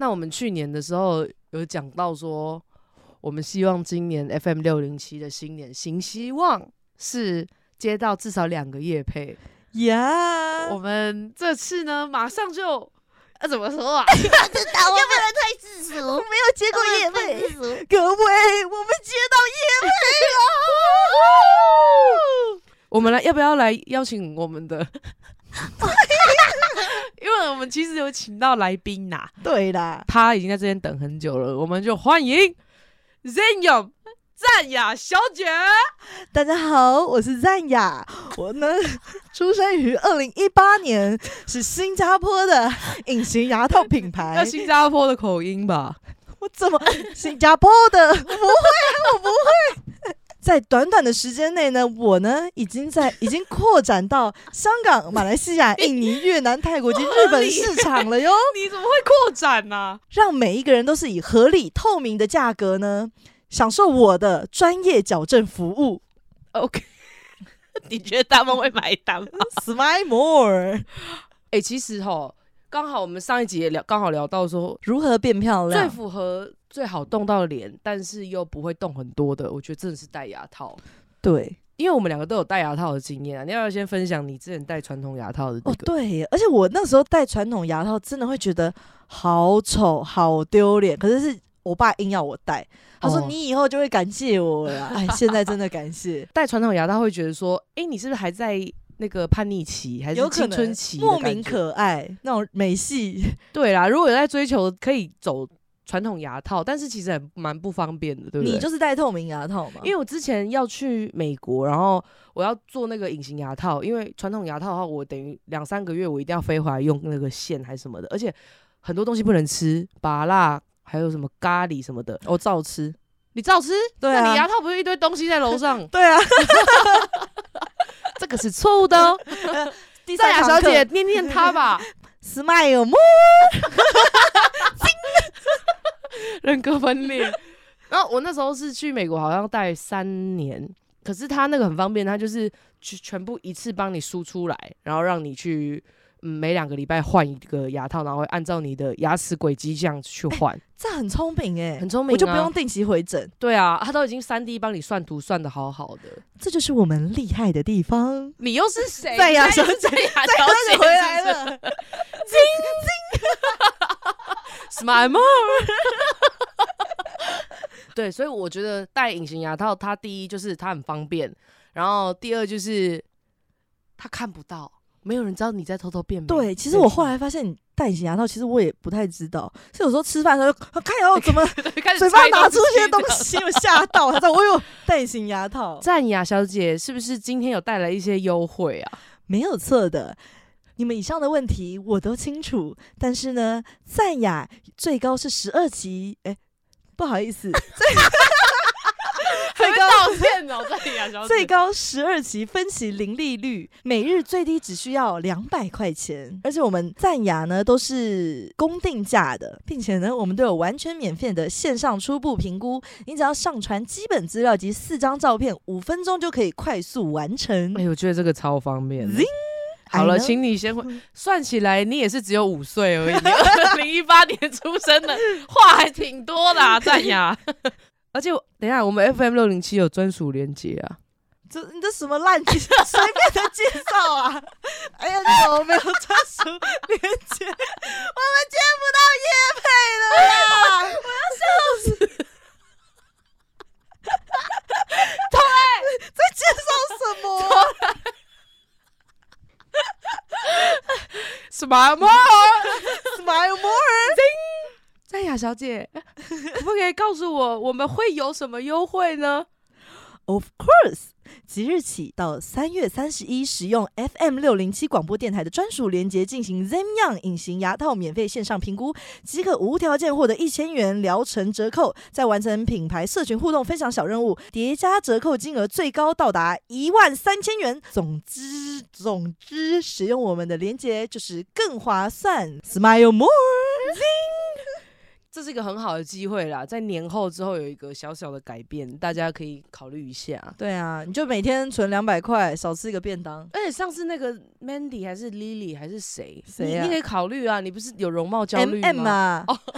那我们去年的时候有讲到说，我们希望今年 FM 六零七的新年新希望是接到至少两个夜配。呀，我们这次呢，马上就啊怎么说啊？知道我不能太世俗，没有接过夜配，太世俗。各位，我们接到夜配了。我们来要不要来邀请我们的？因为我们其实有请到来宾呐、对啦，他已经在这边等很久了，我们就欢迎 Zen 赞雅小姐。大家好，我是赞雅，我呢出生于二零一八年，是新加坡的隐形牙套品要牌。新加坡的口音吧？我怎么新加坡的？我 不会啊，我不会。在短短的时间内呢，我呢已经在 已经扩展到香港、马来西亚、印尼、越南、泰国及日本市场了哟。你怎么会扩展呢、让每一个人都是以合理透明的价格呢，享受我的专业矫正服务。OK，你觉得他们会买单吗？Smile more，哎、其实哈，刚好我们上一集也聊，刚好聊到说如何变漂亮最亮？符合、最好动到脸，但是又不会动很多的，我觉得真的是戴牙套。对，因为我们两个都有戴牙套的经验啊，你要不要先分享你之前戴传统牙套的那哦？对耶，而且我那时候戴传统牙套，真的会觉得好丑、好丢脸。可是是我爸硬要我戴，他说哦你以后就会感谢我了啦。哎，现在真的感谢，戴传统牙套会觉得说，哎、你是不是还在那个叛逆期，还是青春期莫名可爱那种美系。对啦，如果有在追求，可以走传统牙套，但是其实很蛮不方便的，对不对？你就是戴透明牙套嘛？因为我之前要去美国，然后我要做那个隐形牙套，因为传统牙套的话，我等于两三个月我一定要飞回来用那个线还是什么的，而且很多东西不能吃，拔辣还有什么咖喱什么的，我照吃。你照吃？对啊那你牙套不是一堆东西在楼上？对啊，这个是错误的哦。第赞雅三堂课小姐，念念他吧，，Smile more。人格分裂。然后我那时候是去美国，好像待三年，可是他那个很方便，他就是全全部一次帮你输出来，然后让你去。嗯，每两个礼拜换一个牙套，然后会按照你的牙齿轨迹这样去换，这很聪明哎，很聪明、啊。我就不用定期回诊，对啊，他都已经三 D 帮你算图算的好好的。这就是我们厉害的地方。你又是谁？赞雅小姐赞雅再小姐回来是不是了，Smile more 对，所以我觉得戴隐形牙套，它第一就是它很方便，然后第二就是它看不到，没有人知道你在偷偷变美。对，其实我后来发现，你戴隐形牙套，其实我也不太知道。是有时候吃饭的时候就，看到怎么开始嘴巴拿出一些东西，我吓到，他说我有戴隐形牙套，赞雅小姐是不是今天有带来一些优惠啊？没有错的。你们以上的问题我都清楚，但是呢，赞雅最高是十二级，哎，不好意思，最 高道歉哦，赞雅小姐。最高十二级分期零利率，每日最低只需要两百块钱，而且我们赞雅呢都是公定价的，并且呢我们都有完全免费的线上初步评估，你只要上传基本资料及四张照片，五分钟就可以快速完成。哎，我觉得这个超方便 Zing。好了，请你先回。算起来，你也是只有五岁而已，你 二零一八年出生的，话还挺多的、啊，赞雅。而且我等一下，我们 FM 六零七有专属连接啊。这你这什么烂随便的介绍啊！哎呀，你怎么没有专属连接？我们接不到叶配了啦！我要笑死！对，在介绍什么？Smile more，Smile more！赞雅小姐，可不可以告诉我我们会有什么优惠呢？Of course，即日起到三月三十一，使用 FM 六零七广播电台的专属连接进行 Zem Young 隐形牙套免费线上评估，即可无条件获得一千元疗程折扣。再完成品牌社群互动分享小任务，叠加折扣金额最高到达一万三千元。总之，总之，使用我们的连接就是更划算。Smile more，这是是一个很好的机会啦，在年后之后有一个小小的改变，大家可以考虑一下。对啊，你就每天存两百块，少吃一个便当。而且上次那个 Mandy 还是 Lily 还是谁，谁啊你你可以考虑啊，你不是有容貌焦虑 M 吗？啊，哦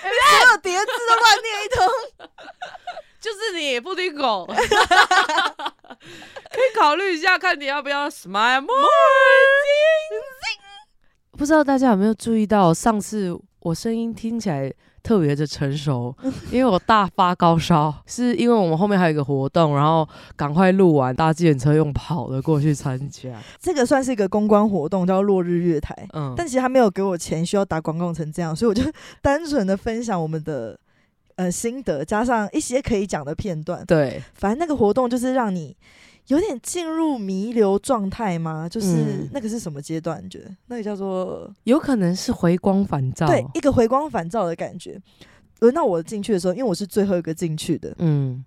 所有叠字都乱念一通。就是你不听狗，可以考虑一下，看你要不要 smile more。不知道大家有没有注意到，上次我声音听起来特别的成熟，因为我大发高烧，是因为我们后面还有一个活动，然后赶快录完，搭计程车用跑的过去参加。这个算是一个公关活动，叫落日月台。嗯，但其实他没有给我钱，需要打广告成这样，所以我就单纯的分享我们的呃心得，加上一些可以讲的片段。对，反正那个活动就是让你有点进入弥留状态吗？就是、嗯那个是什么阶段？你觉得那个叫做有可能是回光返照。对一个回光返照的感觉。轮到我进去的时候，因为我是最后一个进去的，嗯，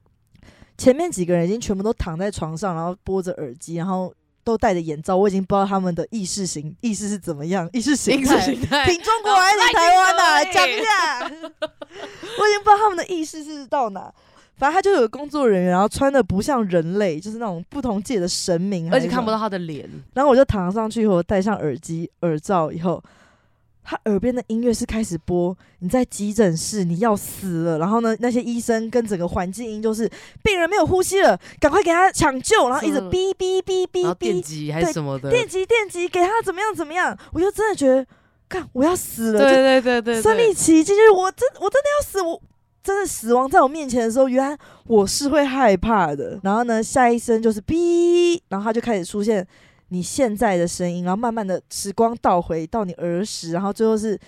前面几个人已经全部都躺在床上，然后播着耳机，然后都戴着眼罩，我已经不知道他们的意识形意识是怎么样，意识形意态挺中国还是挺台湾呐、来讲一下，我已经不知道他们的意识是到哪。反正他就有个工作人员，然后穿的不像人类，就是那种不同界的神明，而且看不到。他的脸。然后我就躺上去以后，戴上耳机、耳罩以后，他耳边的音乐是开始播，你在急诊室，你要死了。然后呢，那些医生跟整个环境音就是病人没有呼吸了，赶快给他抢救，然后一直哔哔哔哔哔电哔，击还是对什么的，电击电击，给他怎么样怎么样，我就真的觉得，看我要死了，对对对对对，身临其境，就是我真我真的要死，我真的死亡在我面前的时候，原来我是会害怕的。然后呢，下一声就是哔，然后它就开始出现你现在的声音，然后慢慢的时光倒回到你儿时，然后最后是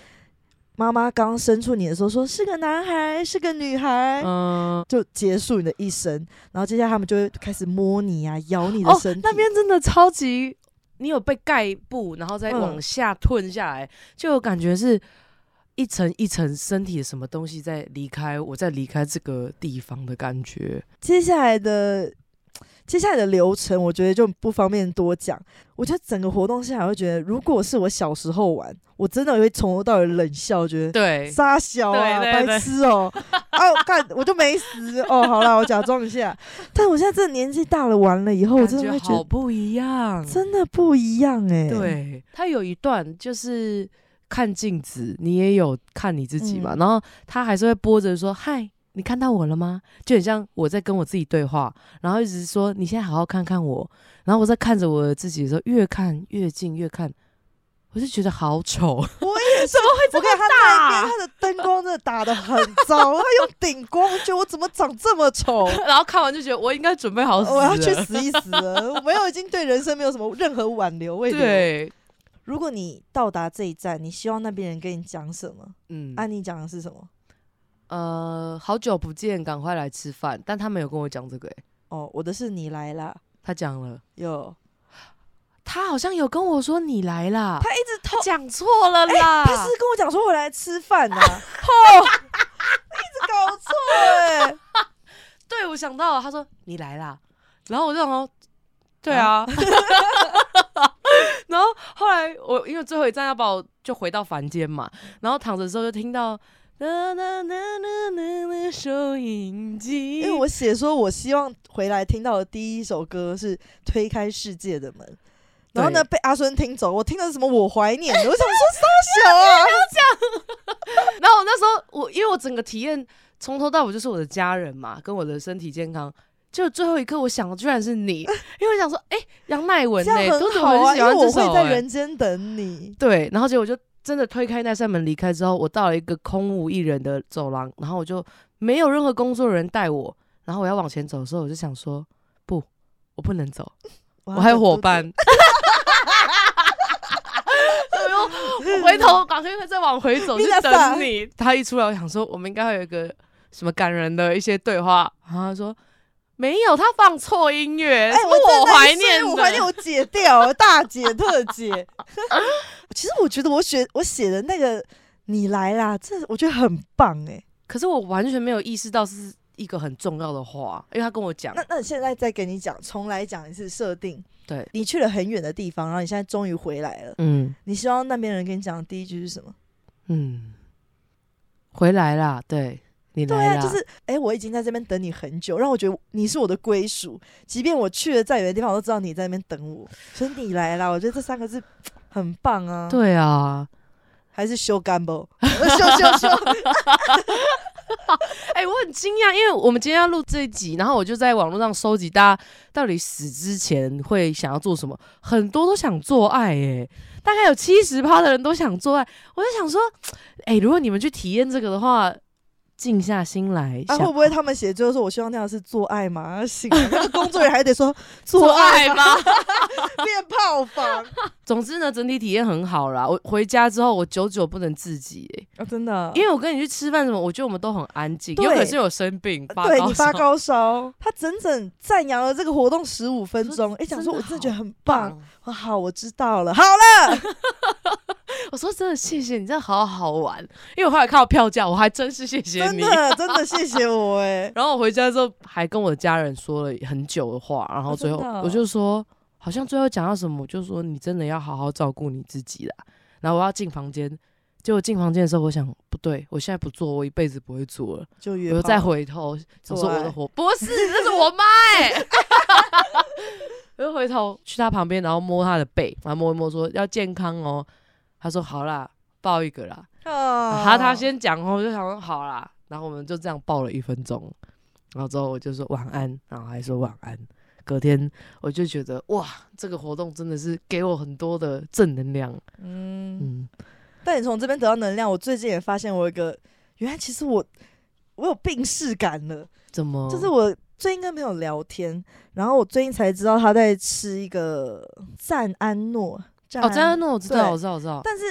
妈妈刚生出你的时候说是个男孩，是个女孩。嗯，就结束你的一生，然后接下来他们就会开始摸你啊，咬你的哦身体。，那边真的超级，你有被盖布，然后再嗯往下吞下来，就有感觉是一层一层身体的什么东西在离开，我在离开这个地方的感觉。接下来的接下来的流程，我觉得就不方便多讲。我觉得整个活动下来，会觉得如果是我小时候玩，我真的会从头到尾冷笑，觉得对，傻小啊，白痴哦、啊，干我就没死哦。好了，我假装一下。但我现在真的年纪大了，玩了以后，我真的会觉得好不一样。真的不一样哎、，对，他有一段就是看镜子，你也有看你自己嘛，嗯然后他还是会播着说：“嗨，你看到我了吗？”就很像我在跟我自己对话，然后一直说：“你现在好好看看我。”然后我在看着我自己的时候，越看越近，越看，我就觉得好丑。我也是。怎么会这么大，他的灯光真的打的很糟，他用顶光，我觉得我怎么长这么丑？然后看完就觉得我应该准备好死。我要去死一死了！我没有，已经对人生没有什么任何挽留。，对，如果你到达这一站，你希望那边人跟你讲什么？嗯，啊，你讲的是什么？呃，好久不见，赶快来吃饭。但他没有跟我讲这个、欸，哦，我的是你来啦，他讲了，有他好像有跟我说你来啦，他一直偷，讲错了啦，他是跟我讲说我来吃饭呐、哦，一直搞错哎、对，我想到了，他说你来啦，然后我就想说，对啊，然 后后来我因为最后一站要把我就回到房间嘛，然后躺着的时候就听到。啦啦啦啦啦啦收音机，因为我写说我希望回来听到的第一首歌是《推开世界的门》。然后呢，被阿孙听走，我听的是什么？我怀念的，我想说 傻小啊！然后我那时候我因为我整个体验从头到尾就是我的家人嘛，跟我的身体健康。就最后一刻，我想的居然是你，因为我想说，哎、杨乃文呢、都是很喜欢这首、会在欸人间等你。对，然后结果就真的推开那扇门离开之后，我到了一个空无一人的走廊，然后我就没有任何工作人员带我，然后我要往前走的时候，我就想说，不，我不能走，我我还有伙伴。我又回头赶快再往回走，去米娜桑等你。他一出来，我想说我们应该会有一个什么感人的一些对话。然后他说没有，他放错音乐，哎、是我真的是怀念，我怀念我姐掉，大姐特姐。其实我觉得我写我写的那个你来啦，这我觉得很棒哎、可是我完全没有意识到是一个很重要的话，因为他跟我讲那，那现在再给你讲，重来讲一次设定。对，你去了很远的地方，然后你现在终于回来了。嗯你希望那边人跟你讲的第一句是什么？嗯，回来啦，对你对啊，就是哎、我已经在这边等你很久，让我觉得你是我的归属。即便我去了再远的地方，我都知道你在那边等我。所以你来啦，我觉得这三个字很棒啊。，对啊，还是修干不？修 修修。哎、我很惊讶，因为我们今天要录这一集，然后我就在网络上收集大家到底死之前会想要做什么，很多都想做爱、哎，大概有七十趴的人都想做爱。我就想说，哎、如果你们去体验这个的话，静下心来啊，想，会不会他们写就是说我希望那样是做爱吗？醒了，那个工作人员还得说做做爱吗？爱吗？变炮房 总之呢，整体体验很好啦。我回家之后，我久久不能自己、哎，啊，真的，因为我跟你去吃饭什么，我觉得我们都很安静，对有可是有生病，发对你发高烧，他整整赞扬了这个活动十五分钟，哎，讲说我真的觉得很棒棒。。我好，我知道了，好了，我说真的，谢谢你，真的好好玩。因为我后来看到票价，我还真是谢谢你。真的真的谢谢我哎，然后我回家之后还跟我的家人说了很久的话，然后最后真的哦我就说，好像最后讲到什么，我就说你真的要好好照顾你自己啦。然后我要进房间，结果进房间的时候，我想不对，我现在不做，我一辈子不会做了。就约我又再回头想做爱说我的火不是，那是我妈哎、我就回头去她旁边，然后摸她的背，然后摸一摸说要健康哦。她说好啦，抱一个啦。啊他他先讲哦，我就想说好啦，然后我们就这样抱了一分钟，然后之后我就说晚安，然后还说晚安。隔天我就觉得哇，这个活动真的是给我很多的正能量。嗯，嗯，但你从这边得到能量，我最近也发现我有一个，原来其实我我有病逝感了，怎么？就是我最近跟朋友聊天，然后我最近才知道他在吃一个赞安诺，赞哦，赞安诺我知道，我知道，我知道。但是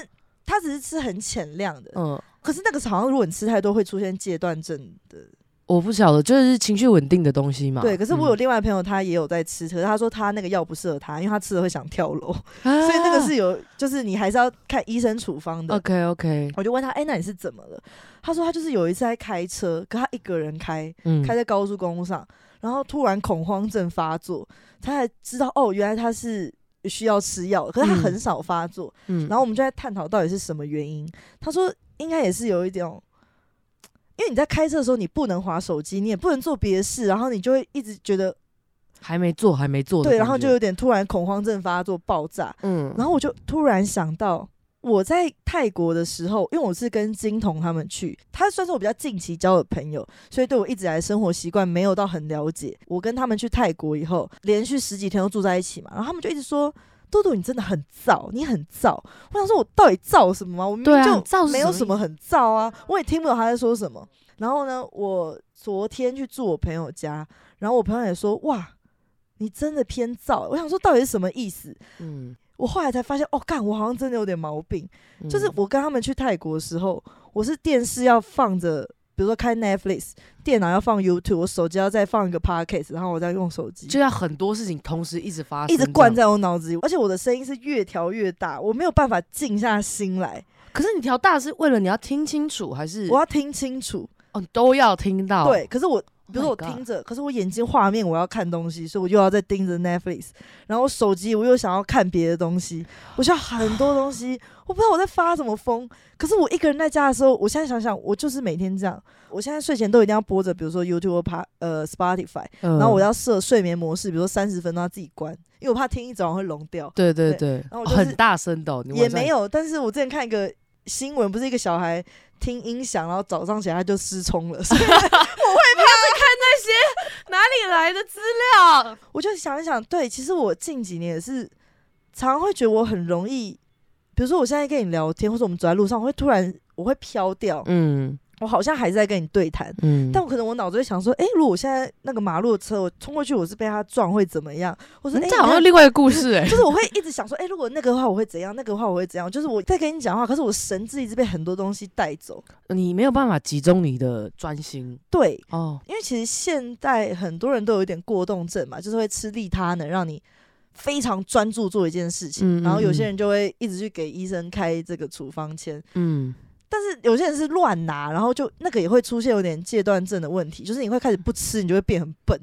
他只是吃很浅量的，嗯，可是那个好像如果你吃太多会出现戒断症的。我不晓得，就是情绪稳定的东西嘛。对，可是我有嗯另外朋友，他也有在吃，可是他说他那个药不适合他，因为他吃了会想跳楼，啊 所以那个是有，就是你还是要看医生处方的。OK OK，我就问他，哎、那你是怎么了？他说他就是有一次在开车，可他一个人开，嗯开在高速公路上，然后突然恐慌症发作，他才知道哦，原来他是需要吃药，可是他嗯很少发作。嗯然后我们就在探讨到底是什么原因。他说应该也是有一点，因为你在开车的时候你不能划手机，你也不能做别的事，然后你就会一直觉得还没做，还没做的对，然后就有点突然恐慌症发作爆炸。嗯，然后我就突然想到，我在泰国的时候，因为我是跟金童他们去，他算是我比较近期交的朋友，所以对我一直以来的生活习惯没有到很了解。我跟他们去泰国以后，连续十几天都住在一起嘛，然后他们就一直说。豆豆，你真的很燥，你很燥。我想说，我到底燥什么吗？我明明就没有什么很燥啊，我也听不懂他在说什么。然后呢，我昨天去住我朋友家，然后我朋友也说，哇，你真的偏燥。我想说，到底是什么意思？嗯，我后来才发现，哦，干，我好像真的有点毛病。就是嗯我跟他们去泰国的时候，我是电视要放着，比如说开 Netflix，电脑要放 YouTube，我手机要再放一个 Podcast，然后我再用手机，就要很多事情同时一直发生，一直灌。在我脑子里，而且我的声音是越调越大，我没有办法静下心来，可是你调大是为了你要听清楚，还是我要听清楚。哦都要听到？对，可是我。比如说 Oh 我听着，可是我眼睛画面我要看东西，所以我又要再盯着 Netflix，然后我手机我又想要看别的东西，我需要很多东西，我不知道我在发什么疯。可是我一个人在家的时候，我现在想想，我就是每天这样。我现在睡前都一定要播着，比如说 YouTube 呃 Spotify，嗯，然后我要设睡眠模式，比如说三十分钟要自己关，因为我怕听一早上会聋掉。对对对对，然后很大声的也没有，但是我之前看一个新闻，不是一个小孩听音响，然后早上起来他就失聪了，所以哪里来的资料？我就想一想，对，其实我近几年也是常常会觉得我很容易，比如说我现在跟你聊天，或者我们走在路上，我会突然我会飘掉，嗯我好像还在跟你对谈，嗯，但我可能我脑子会想说，诶，如果我现在那个马路的车我冲过去，我是被他撞会怎么样？或者诶，嗯这好像另外一个故事 哎就。是我会一直想说，诶，如果那个的话我会怎样，那个的话我会怎样？就是我在跟你讲话，可是我神智一直被很多东西带走。你没有办法集中你的专心对，哦。因为其实现在很多人都有一点过动症嘛，就是会吃利他能让你非常专注做一件事情，嗯嗯然后有些嗯人就会一直去给医生开这个处方签，嗯，但是有些人是乱拿，然后就那个也会出现有点戒断症的问题，就是你会开始不吃，你就会变很笨，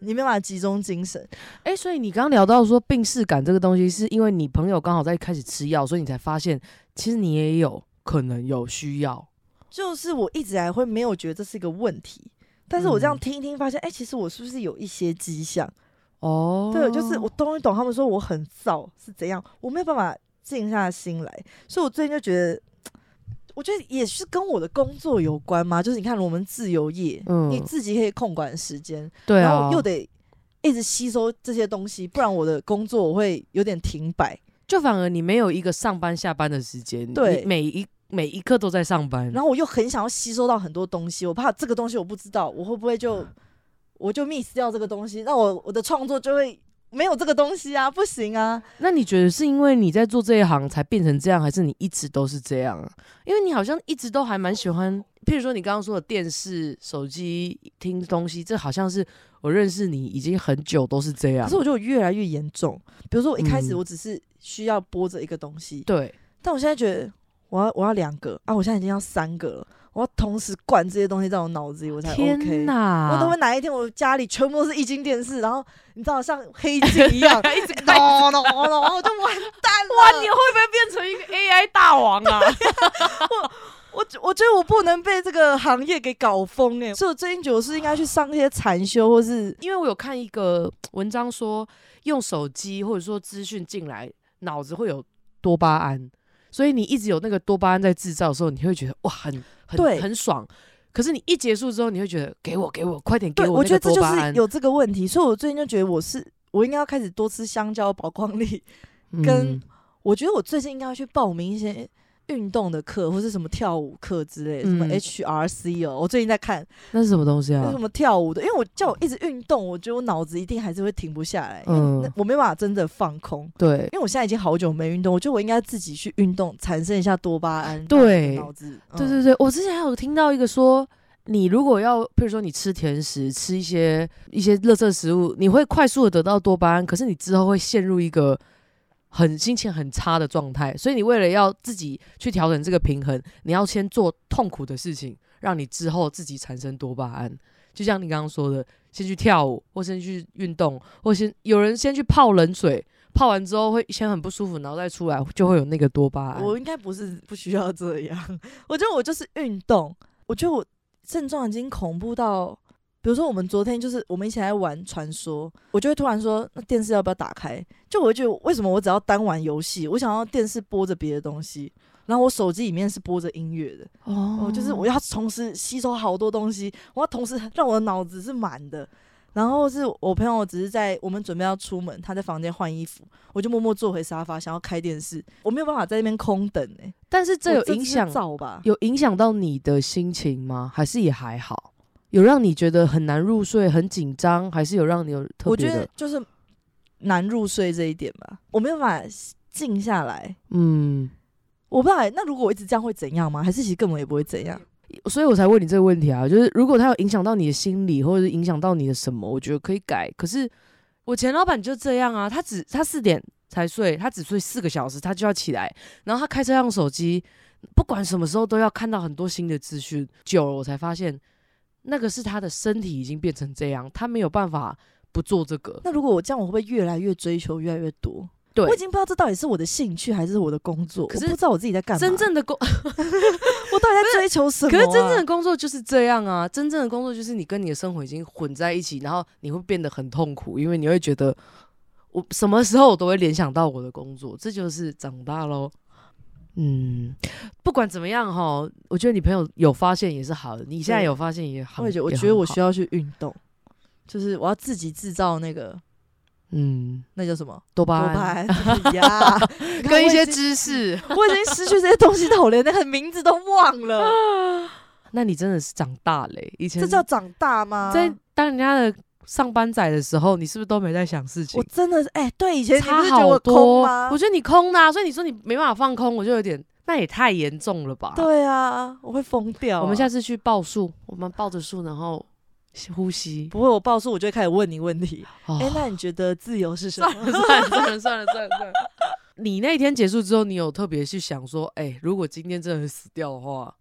你没办法集中精神。哎、所以你刚刚聊到说病逝感这个东西，是因为你朋友刚好在开始吃药，所以你才发现其实你也有可能有需要。就是我一直以来会没有觉得这是一个问题，但是我这样嗯听一听，发现哎、其实我是不是有一些迹象？哦，对，就是我终于懂他们说我很燥是怎样，我没有办法静下心来，所以我最近就觉得，我觉得也是跟我的工作有关嘛。就是你看我们自由业，嗯你自己可以控管时间，对啊然后，又得一直吸收这些东西，不然我的工作我会有点停摆。就反而你没有一个上班下班的时间，对你每一每一刻都在上班，然后我又很想要吸收到很多东西，我怕这个东西我不知道，我会不会就我就 miss 掉这个东西，那我我的创作就会没有这个东西啊，不行啊。那你觉得是因为你在做这一行才变成这样，还是你一直都是这样啊？因为你好像一直都还蛮喜欢，譬如说你刚刚说的电视、手机听东西，这好像是我认识你已经很久都是这样。可是我觉得我越来越严重。比如说我一开始嗯我只是需要播着一个东西，对，但我现在觉得我要我要两个啊，我现在已经要三个了，我要同时灌这些东西在我脑子里，我才 OK。天哪！我都会哪一天我家里全部都是液晶电视，然后你知道像黑镜一样，一直看咚咚咚，我就完蛋了。哇，你会不会变成一个 AI 大王啊？我我觉得我不能被这个行业给搞疯哎、所以我最近觉得我是应该去上一些禅修，或是因为我有看一个文章说，用手机或者说资讯进来，脑子会有多巴胺，所以你一直有那个多巴胺在制造的时候，你会觉得哇，很对很很爽。可是你一结束之后，你会觉得给我给我快点给，我那我觉得这就。是有这个问题，所以我最近就觉得我是我应该要开始多吃香蕉保光力。跟嗯我觉得我最近应该要去报名一些运动的课，或是什么跳舞课之类的，什么嗯。HRC 哦，我最近在看那是什么东西啊？有什？么跳舞的，因为我叫我一直运动，我觉得我脑子一定还是会停不下来，嗯。我没办法真的放空。对。因为我现在已经好久没运动，我觉得我应该自己去运动，产生一下多巴胺，对。脑子，嗯。对对对，我之前还有听到一个说，你如果要，譬如说你吃甜食，吃一些一些垃圾食物，你会快速的得到多巴胺，可是你之后会陷入一个很心情很差的状态，所以你为了要自己去调整这个平衡，你要先做痛苦的事情，让你之后自己产生多巴胺。就像你刚刚说的，先去跳舞，或先去运动，或先有人先去泡冷水，泡完之后会先很不舒服，然后再出来就会有那个多巴胺。我应该不是不需要这样，我觉得我就是运动，我觉得我症状已经恐怖到，比如说我们昨天就是我们一起来玩传说，我就会突然说那电视要不要打开？就我会觉得为什么我只要单玩游戏，我想要电视播着别的东西，然后我手机里面是播着音乐的，哦哦，就是我要同时吸收好多东西，我要同时让我的脑子是满的。然后是我朋友只是在我们准备要出门，他在房间换衣服，我就默默坐回沙发，想要开电视，我没有办法在那边空等哎、但是这有影响燥吧？有影响到你的心情吗？还是也还好？有让你觉得很难入睡、很紧张，还是有让你有特别我觉？得就是难入睡这一点吧，我没有办法静下来。嗯，我不知道欸、那如果我一直这样会怎样吗？还是其实根本也不会怎样？所以我才问你这个问题啊。就是如果它有影响到你的心理，或者是影响到你的什么，我觉得可以改。可是我前老板就这样啊，他只他四点才睡，他只睡四个小时，他就要起来，然后他开车用手机，不管什么时候都要看到很多新的资讯。久了，我才发现那个是他的身体已经变成这样，他没有办法不做这个。那如果我这样，我会不会越来越追求越来越多？对我已经不知道这到底是我的兴趣还是我的工作，可是我不知道我自己在干嘛。真正的工，我到底在追求什么啊、可是真正的工作就是这样啊！真正的工作就是你跟你的生活已经混在一起，然后你会变得很痛苦，因为你会觉得我什么时候我都会联想到我的工作，这就是长大喽。嗯，不管怎么样哈，我觉得你朋友有发现也是好的，你现在有发现也好。我也觉得，我觉得我需要，去运动，就是我要自己制造那个嗯，那叫什么多巴胺胺 呀，跟一些知识。我已经失去这些东西到我连那个名字都忘了，那你真的是长大嘞、以前这叫长大吗？在当人家的上班仔的时候，你是不是都没在想事情我？真的是哎、对，以前差好多，我觉得你空的、啊，所以你说你没办法放空，我就有点，那也太严重了吧？，对啊，我会疯掉啊、我们下次去报数，我们抱着数，然后呼吸。不会，我报数我就会开始问你问题。哦哎、那你觉得自由是什算么？了 算了算了算了算了算了。你那一天结束之后，你有特别去想说，哎、如果今天真的死掉的话，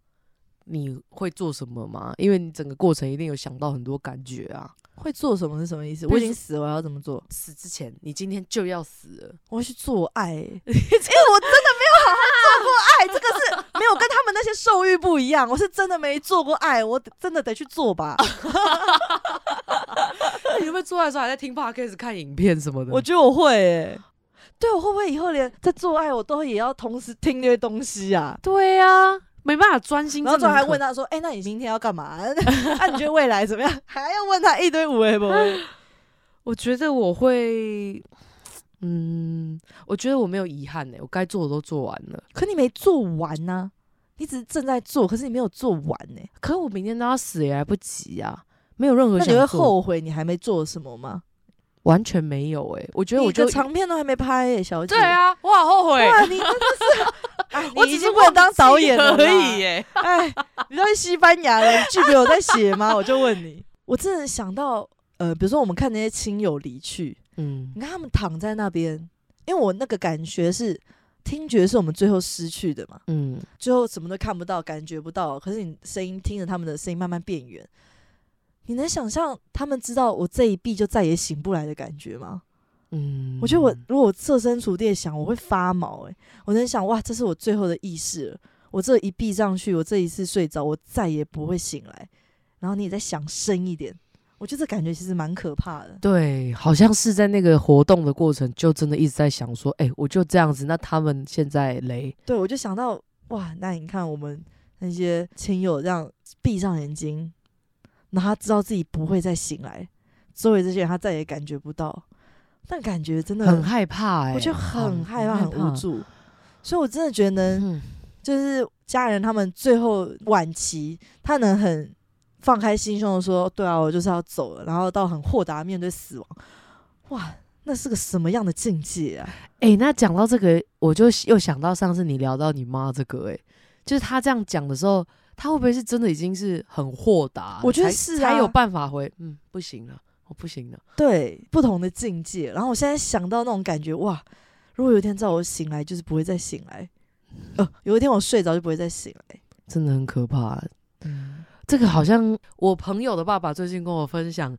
你会做什么吗？因为你整个过程一定有想到很多感觉啊。会做什么是什么意思？我已经死了，我要怎么做？死之前，你今天就要死了。我要去做爱、欸，因为我真的没有好好做过爱，这个是没有跟他们那些兽欲不一样。我是真的没做过爱，我真的得去做吧。那 你会不会做爱的时候还在听 podcast 看影片什么的？我觉得我会、欸，对我会不会以后连在做爱我都也要同时听那些东西啊？对呀、没办法专心。然后最后还问他，说：“哎、那你明天要干嘛？那、你觉得未来怎么样？”还要问他一堆无为不为。我觉得我会，嗯，我觉得我没有遗憾呢、我该做的都做完了。可你没做完呢、你只是正在做，可是你没有做完呢、可是我明天都要死也来不及啊，没有任何那你会，后悔你还没做什么吗？完全没有哎、我觉得你我就的长片都还没拍耶、小姐。对，啊，我好后悔，哇，你真的是，哎，我你已经只是不能当导演了可啦以耶、哎，你都去西班牙了，剧本有在写吗？我就问你，我真的想到，呃，比如说我们看那些亲友离去，嗯。你看他们躺在那边，因为我那个感觉是听觉是我们最后失去的嘛，嗯，最后什么都看不到，感觉不到，可是你声音听着他们的声音慢慢变远，你能想象他们知道我这一闭就再也醒不来的感觉吗？嗯，我觉得我如果设身处地地想，我会发毛诶、我能想哇，这是我最后的意识了，我这一闭上去，我这一次睡着，我再也不会醒来。然后你也在想深一点，我觉得这感觉其实蛮可怕的。对，好像是在那个活动的过程，就真的一直在想说，哎、我就这样子，那他们现在雷，对，我就想到哇，那你看我们那些亲友这样闭上眼睛，然后他知道自己不会再醒来，周围这些人他再也感觉不到，但感觉真的很害怕哎、我就很害怕，很很无。助。所以我真的觉得能，嗯，就是家人他们最后晚期，他能很放开心胸的说，对啊，我就是要走了，然后到很豁达面对死亡，哇，那是个什么样的境界啊？哎、那讲到这个，我就又想到上次你聊到你妈这个、哎，就是她这样讲的时候，她会不会是真的已经是很豁达？我觉得是啊才有办法回，嗯，不行了，我不行了。对，不同的境界。然后我现在想到那种感觉，哇，如果有一天在我醒来，就是不会再醒来，呃，有一天我睡着就不会再醒来。真的很可怕。嗯，这个好像我朋友的爸爸最近跟我分享，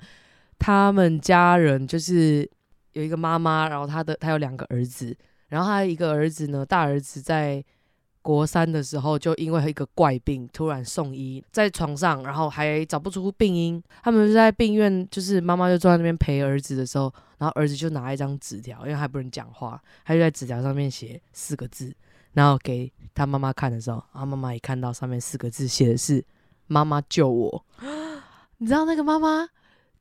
他们家人就是有一个妈妈，然后他的他有两个儿子，然后他一个儿子呢，大儿子在国三的时候就因为一个怪病突然送医，在床上，然后还找不出病因，他们就在病院，就是妈妈就坐在那边陪儿子的时候，然后儿子就拿一张纸条，因为还不能讲话，他就在纸条上面写四个字，然后给他妈妈看的时候，然后妈妈一看到上面四个字写的是“妈妈救我 ”，你知道那个妈妈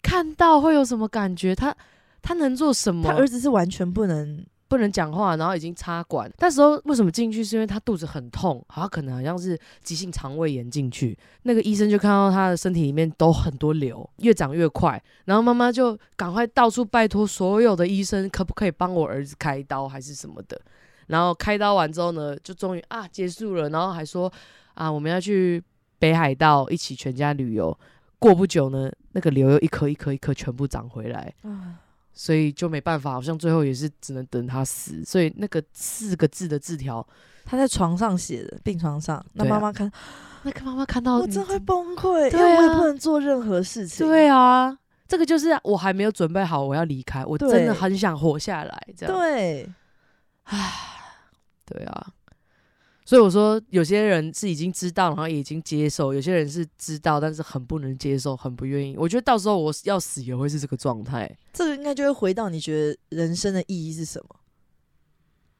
看到会有什么感觉？她她能做什么？她儿子是完全不能，不能讲话，然后已经插管。那时候为什么进去？是因为他肚子很痛，好像可能好像是急性肠胃炎进去。那个医生就看到他的身体里面都很多瘤，越长越快。然后妈妈就赶快到处拜托所有的医生，可不可以帮我儿子开刀还是什么的。然后开刀完之后呢，就终于啊结束了。然后还说啊我们要去北海道一起全家旅游。过不久呢，那个瘤又一颗一颗一颗全部长回来。所以就没办法，好像最后也是只能等他死。所以那个四个字的字条，他在床上写的，病床上，那妈妈看，那个妈妈看到我真会崩溃，因对为我也啊不能做任何事情。对啊，这个就是我还没有准备好，我要离开，我真的很想活下来，这样。对，唉对啊，所以我说有些人是已经知道，然后也已经接受；有些人是知道，但是很不能接受，很不愿意。我觉得到时候我要死也会是这个状态。这个应该就会回到你觉得人生的意义是什么？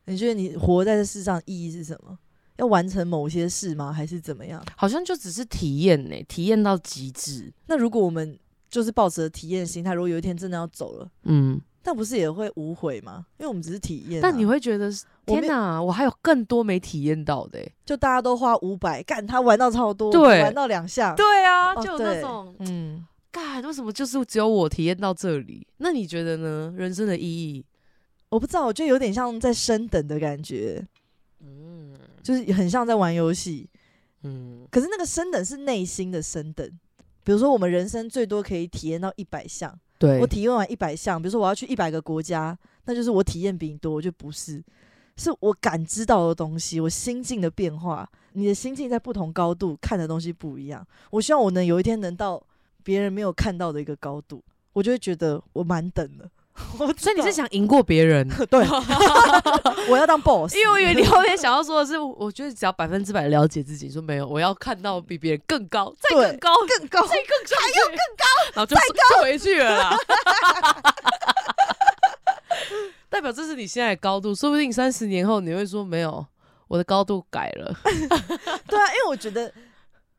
你觉得你活在这世上意义是什么？要完成某些事吗？还是怎么样？好像就只是体验呢、体验到极致。那如果我们就是抱持着体验心态，如果有一天真的要走了，嗯，那不是也会无悔吗？因为我们只是体验啊、但你会觉得是天哪，我还有更多没体验到的、欸。就大家都花五百，干他玩到超多，对玩到两项，对啊，哦就有那对种，嗯，干为什么就是只有我体验到这里？那你觉得呢？人生的意义？我不知道，我觉得有点像在升等的感觉，嗯就是很像在玩游戏。嗯可是那个升等是内心的升等，比如说我们人生最多可以体验到一百项，对我体验完一百项，比如说我要去一百个国家，那就是我体验比你多，我就不是，是我感知到的东西，我心境的变化，你的心境在不同高度看的东西不一样。我希望我能有一天能到别人没有看到的一个高度，我就会觉得我蛮等的。我所以你是想赢过别人？对，我要当 boss，因为我以为你后面想要说的是，我觉得只要百分之百了解自己，说没有，我要看到比别人更高，再更高，更高再更高还有更高，然后就就回去了啦。代表这是你现在的高度，说不定三十年后你会说没有，我的高度改了。对啊，因为我觉得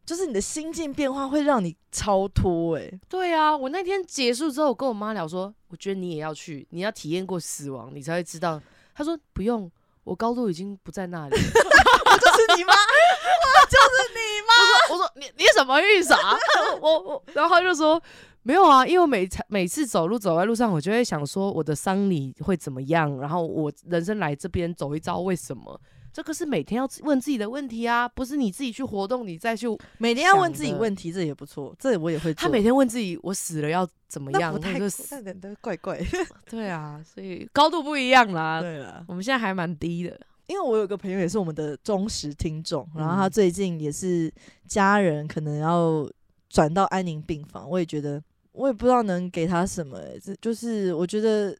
就是你的心境变化会让你超脱哎、对啊，我那天结束之后，我跟我妈聊说，我觉得你也要去，你要体验过死亡，你才会知道。她说不用，我高度已经不在那里我。就是你妈，我就是你妈我说你你什么意思啊？我我，然后她就说没有啊，因为我每次每次走路走在路上，我就会想说我的丧礼会怎么样，然后我人生来这边走一遭，为什么？这个是每天要问自己的问题啊，不是你自己去活动，你再去。每天要问自己问题，这也不错，这我也会做。他每天问自己，我死了要怎么样？那不太是那人都怪怪。对啊，所以高度不一样啦。对了，我们现在还蛮低的。因为我有个朋友也是我们的忠实听众，然后他嗯最近也是家人可能要转到安宁病房，我也觉得我也不知道能给他什么、欸，这就是我觉得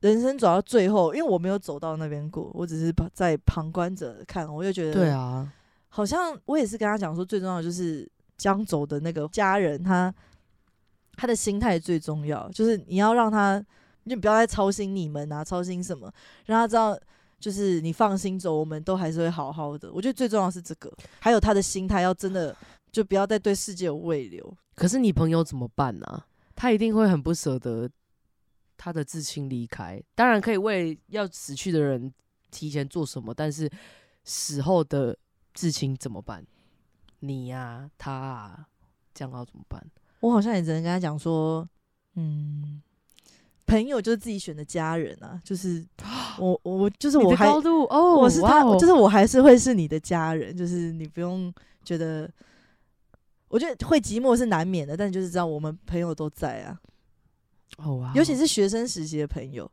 人生走到最后，因为我没有走到那边过，我只是旁在旁观者看，我就觉得对，啊，好像我也是跟他讲说，最重要的就是将走的那个家人，他他的心态最重要，就是你要让他，你不要再操心你们啊，操心什么，让他知道，就是你放心走，我们都还是会好好的。我觉得最重要的是这个，还有他的心态要真的，就不要再对世界有畏留。可是你朋友怎么办呢、他一定会很不舍得他的至亲离开。当然可以为要死去的人提前做什么，但是死后的至亲怎么办？你呀、他啊，这样要怎么办？我好像也只能跟他讲说，嗯。朋友就是自己选的家人啊，就是 我我就是我还高度哦，我是他，哦就是我还是会是你的家人，就是你不用觉得，我觉得会寂寞是难免的，但就是知道我们朋友都在啊，哦哇哦，尤其是学生时期的朋友，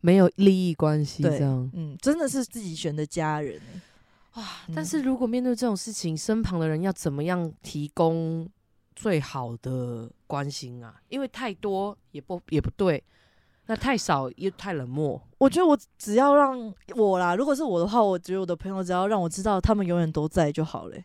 没有利益关系对这样。嗯，真的是自己选的家人欸、哇！嗯但是如果面对这种事情，身旁的人要怎么样提供最好的关心啊？因为太多也不也不对，那太少又太冷漠。我觉得我只要让我啦，如果是我的话，我觉得我的朋友只要让我知道他们永远都在就好了欸、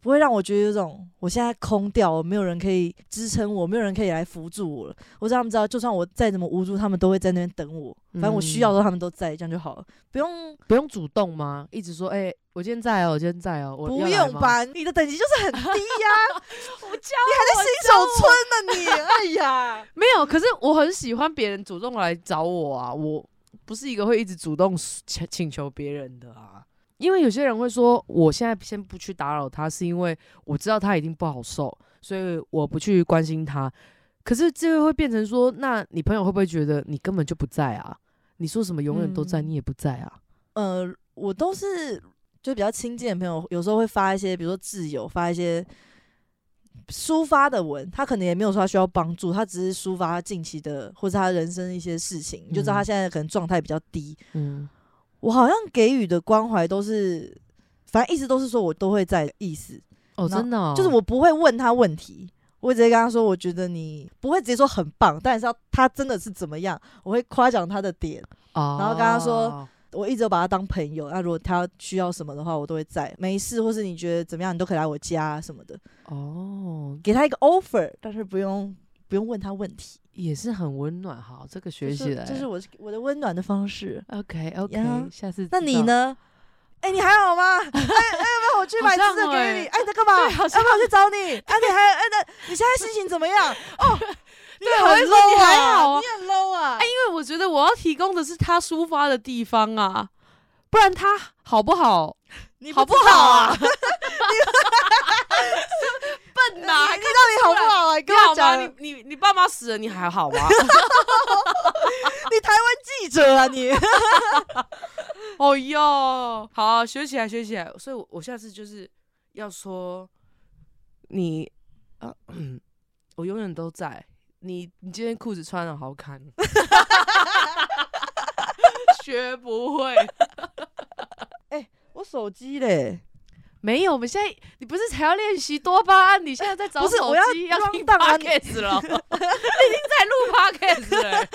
不会让我觉得有种我现在空掉，没有人可以支撑我，没有人可以来扶住我了。我让他们知道，就算我再怎么无助，他们都会在那边等我。反正我需要的时候，他们都在，这样就好了，不用不用主动吗？一直说，哎、我今天在哦，我今天在哦，我不？用吧？你的等级就是很低呀、我教你还在新手村呢你，哎呀，没有，可是我很喜欢别人主动来找我啊，我不是一个会一直主动请请求别人的啊。因为有些人会说，我现在先不去打扰他，是因为我知道他一定不好受，所以我不去关心他。可是这个会变成说，那你朋友会不会觉得你根本就不在啊？你说什么永远都在，嗯你也不在啊？呃，我都是就比较亲近的朋友，有时候会发一些，比如说挚友发一些抒发的文，他可能也没有说他需要帮助，他只是抒发他近期的或者他人生一些事情，你就知道他嗯现在可能状态比较低。嗯，我好像给予的关怀都是，反正一直都是说我都会在意思，哦，真的、哦，就是我不会问他问题。我会直接跟他说，我觉得你不会直接说很棒，但是要他真的是怎么样，我会夸奖他的点，哦，然后跟他说我一直都把他当朋友。那如果他需要什么的话，我都会在。没事，或是你觉得怎么样，你都可以来我家什么的，哦，给他一个 offer，但是不用不用问他问题。也是很温暖。哈，这个学这是起来，这是我我的温暖的方式。OK OK，呀下次那？你呢？哎、你还好吗？哎、哎，要不要我去买吃的给欸你？哎、你在干嘛？要不要我去找你？哎、你还哎那你现在心情怎么样？哦，你对很我会说 low 你还啊好啊你很 low 啊！哎，因为我觉得我要提供的是他抒发的地方啊，不然他好不好？你好不好啊？啊？笨呐、还你到底好不好啊？你跟？我讲，你你你爸妈死了，你还好吗？你台湾记者啊你？哦哟，好啊、学起来，学起来。所以我，我下次就是要说你啊，我永远都在。你你今天裤子穿的好看，学不会。我手机嘞，没有，我们现在你不是才要练习多巴胺？你现在在找手不是我要机要听 podcast 了，你已经在录 podcast 了。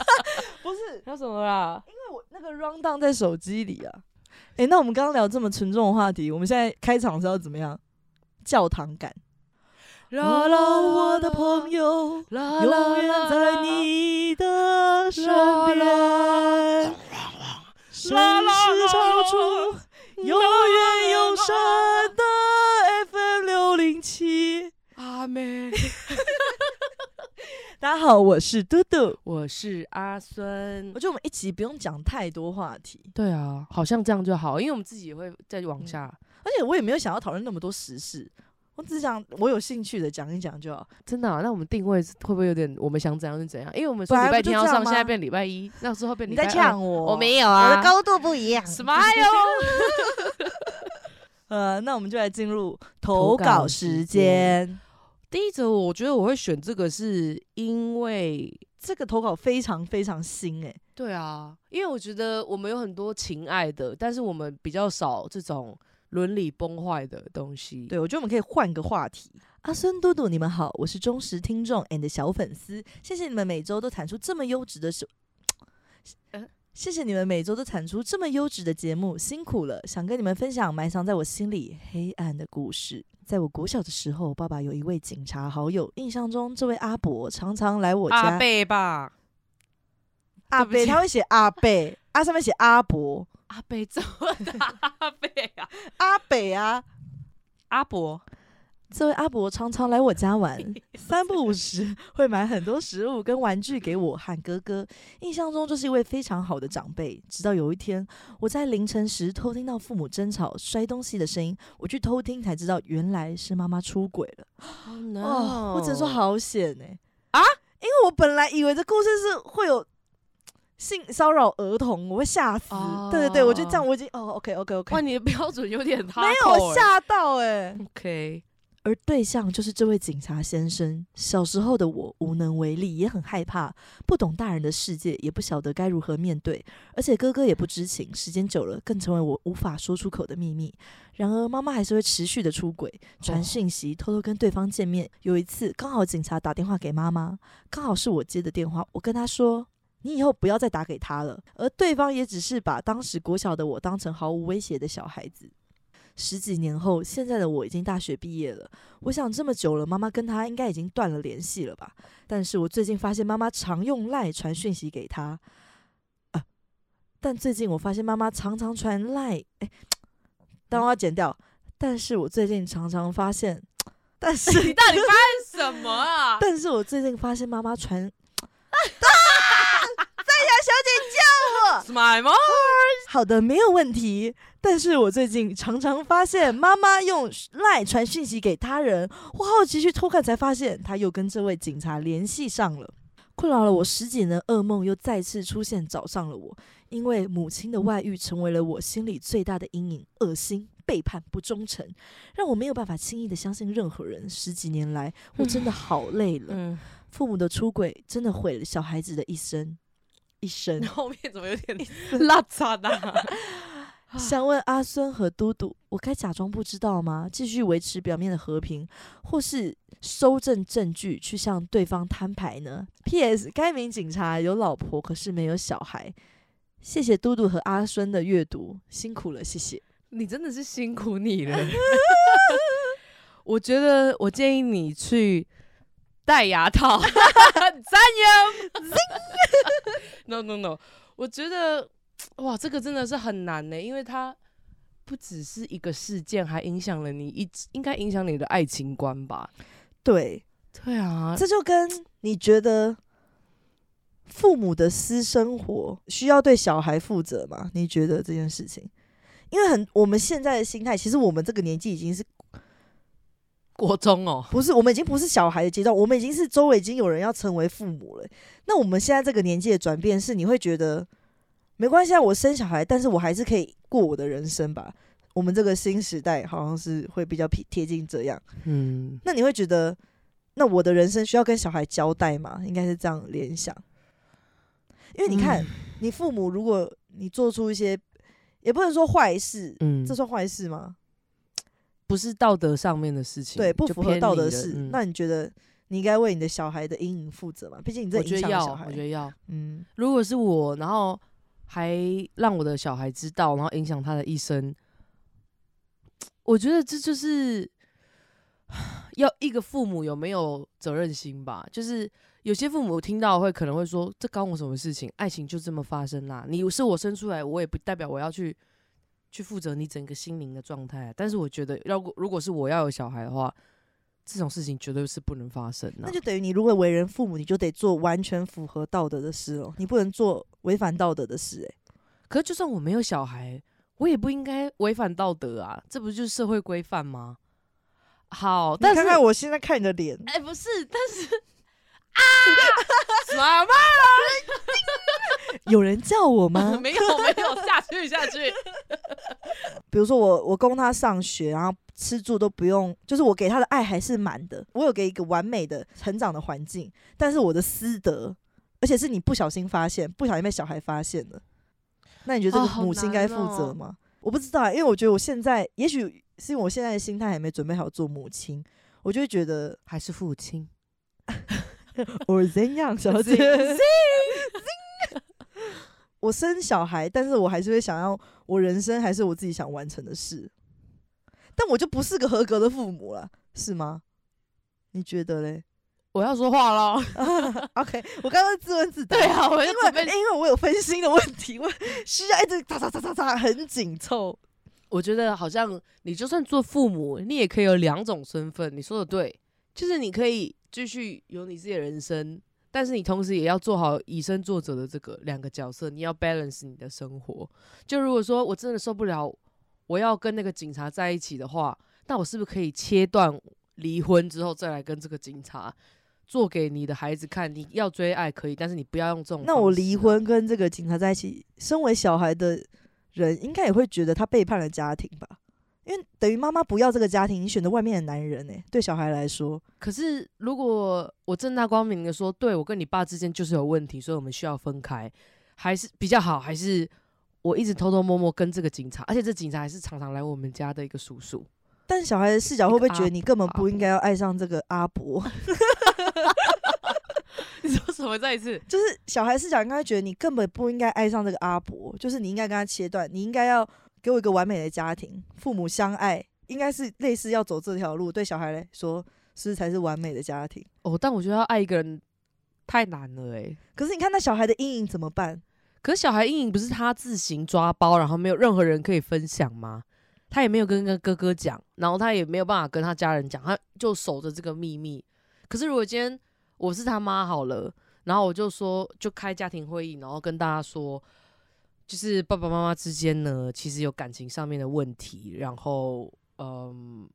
不是，有什么啦？因为我那个 round down 在手机里啊。诶，那我们刚刚聊这么沉重的话题，我们现在开场是要怎么样？教堂感。啦啦，我的朋友，啦永远在你的身边，谁是唱出永远永生的 FM 六零七。阿妹，大家好，我是嘟嘟。我是阿孙我。觉得我们一集不用讲太多话题，对啊，好像这样就好，因为我们自己也会再往下。而且我也没有想要讨论那么多时事，我只想我有兴趣的讲一讲就好。真的、啊？那我们定位是会不会有点我们想怎样就怎样？因为我们说本来礼拜天要上，不就这样吗现在变礼拜一，那时候变礼你拜二。在呛我？我没有我啊。的高度不一样。什么哎呦？呃，那我们就来进入投投稿稿时时间。第一则，我觉得我会选这个，是因为这个投稿非常非常新诶、对啊，因为我觉得我们有很多情爱的，但是我们比较少这种伦理崩坏的东西。对，我觉得我们可以换个话题。阿孙嘟嘟，你们好，我是忠实听众 and 小粉丝，谢谢你们每周都产出这么优质的手。呃谢谢你们每周都产出这么优质的节目，辛苦了！想跟你们分享埋藏在我心里黑暗的故事。在我国小的时候，爸爸有一位警察好友，印象中这位阿伯常常来我家。阿贝吧，阿贝，他会写阿贝，啊上面写阿伯，阿贝怎么的阿贝啊？阿北啊。阿伯，这位阿伯常常来我家玩，三不五时会买很多食物跟玩具给我和哥哥。印象中就是一位非常好的长辈。直到有一天，我在凌晨时偷听到父母争吵、摔东西的声音，我去偷听才知道原来是妈妈出轨了。Oh no！哦，我只能说好险呢、啊！因为我本来以为这故事是会有性骚扰儿童，我会吓死。哦对对对，我觉得这样我已经哦，OK OK OK，哇，你的标准有点没有吓到哎、OK，而对象就是这位警察先生。小时候的我无能为力，也很害怕，不懂大人的世界，也不晓得该如何面对。而且哥哥也不知情，时间久了更成为我无法说出口的秘密。然而妈妈还是会持续的出轨，传讯息，偷偷跟对方见面。有一次刚好警察打电话给妈妈，刚好是我接的电话，我跟他说。你以后不要再打给他了，而对方也只是把当时国小的我当成毫无威胁的小孩子。十几年后，现在的我已经大学毕业了。我想这么久了，妈妈跟他应该已经断了联系了吧？但是我最近发现妈妈常用赖传讯息给他，啊，但最近我发现妈妈常常传赖，哎，但我要剪掉。但是我最近常常发现，但是你到底发现什么啊？但是我最近发现妈妈传什么吗？好的，没有问题。但是我最近常常发现妈妈用赖传讯息给他人，我好奇去偷看，才发现她又跟这位警察联系上了。困扰了我十几年的噩梦又再次出现，找上了我。因为母亲的外遇成为了我心里最大的阴影，恶心、背叛、不忠诚，让我没有办法轻易的相信任何人。十几年来，我真的好累了。嗯，父母的出轨真的毁了小孩子的一生，一生。后面怎么有点拉杂的？想问阿孙和嘟嘟，我该假装不知道吗？继续维持表面的和平，或是收证证据去向对方摊牌呢？P.S. 该名警察有老婆，可是没有小孩。谢谢嘟嘟和阿孙的阅读，辛苦了，谢谢。你真的是辛苦你了。我觉得我建议你去戴牙套，赞扬。no no no，我觉得哇，这个真的是很难呢，因为它不只是一个事件，还影响了你一应该影响你的爱情观吧？对，对啊，这就跟你觉得父母的私生活需要对小孩负责吗？你觉得这件事情？因为很我们现在的心态，其实我们这个年纪已经是国中哦，不是，我们已经不是小孩的阶段，我们已经是周围已经有人要成为父母了。那我们现在这个年纪的转变是，你会觉得没关系啊，我生小孩，但是我还是可以过我的人生吧。我们这个新时代好像是会比较贴贴近这样。嗯，那你会觉得，那我的人生需要跟小孩交代吗？应该是这样联想。因为你看，嗯你父母如果你做出一些，也不能说坏事，嗯这算坏事吗？不是道德上面的事情，对，不符合道德事。嗯那你觉得你应该为你的小孩的阴影负责吗？毕竟你这影响小孩。我觉得要。嗯，如果是我，然后还让我的小孩知道，然后影响他的一生，我觉得这就是 要一个父母有没有责任心吧。就是有些父母听到会可能会说：“这关我什么事情？爱情就这么发生啦、你是我生出来，我也不代表我要去去负责你整个心灵的状态啊。”但是我觉得，要如果是我要有小孩的话，这种事情绝对是不能发生的、那就等于你如果为人父母，你就得做完全符合道德的事哦，你不能做违反道德的事、欸。可是就算我没有小孩，我也不应该违反道德啊，这不就是社会规范吗？好，但是你看看我现在看你的脸，哎、不是，但是啊，什么？有人叫我吗？没有没有，下去下去。比如说我我供他上学，然后吃住都不用，就是我给他的爱还是满的，我有给一个完美的成长的环境，但是我的私德，而且是你不小心发现，不小心被小孩发现了，那你觉得这个母亲该负责吗？我不知道啊，因为我觉得我现在也许是因为我现在的心态还没准备好做母亲，我就会觉得还是父亲，我怎样，小姐。我生小孩，但是我还是会想要我人生还是我自己想完成的事，但我就不是个合格的父母了，是吗？你觉得嘞我要说话了。？OK，我刚刚自问自答，对啊，我因为因为我有分心的问题，我需要一直哒哒哒哒哒很紧凑。我觉得好像你就算做父母，你也可以有两种身份。你说的对，就是你可以继续有你自己的人生，但是你同时也要做好以身作则的这个两个角色，你要 balance 你的生活。就如果说我真的受不了，我要跟那个警察在一起的话，那我是不是可以切断离婚之后再来跟这个警察？做给你的孩子看，你要追爱可以，但是你不要用这种。那我离，婚跟这个警察在一起，身为小孩的人应该也会觉得他背叛了家庭吧？因为等于妈妈不要这个家庭，你选择外面的男人呢、对小孩来说，可是如果我正大光明的说，对我跟你爸之间就是有问题，所以我们需要分开，还是比较好？还是我一直偷偷摸摸跟这个警察，而且这警察还是常常来我们家的一个叔叔。但小孩的视角会不会觉得你根本不应该要爱上这个阿伯？你说什么？再一次？就是小孩视角应该觉得你根本不应该爱上这个阿伯，就是你应该跟他切断，你应该要给我一个完美的家庭，父母相爱，应该是类似要走这条路，对小孩来说，是才是完美的家庭？哦，但我觉得要爱一个人太难了诶、可是你看那小孩的阴影怎么办？可是小孩阴影不是他自行抓包，然后没有任何人可以分享吗？他也没有跟跟哥哥讲，然后他也没有办法跟他家人讲，他就守着这个秘密。可是如果今天我是他妈好了，然后我就说就开家庭会议，然后跟大家说，就是爸爸妈妈之间呢，其实有感情上面的问题，然后嗯，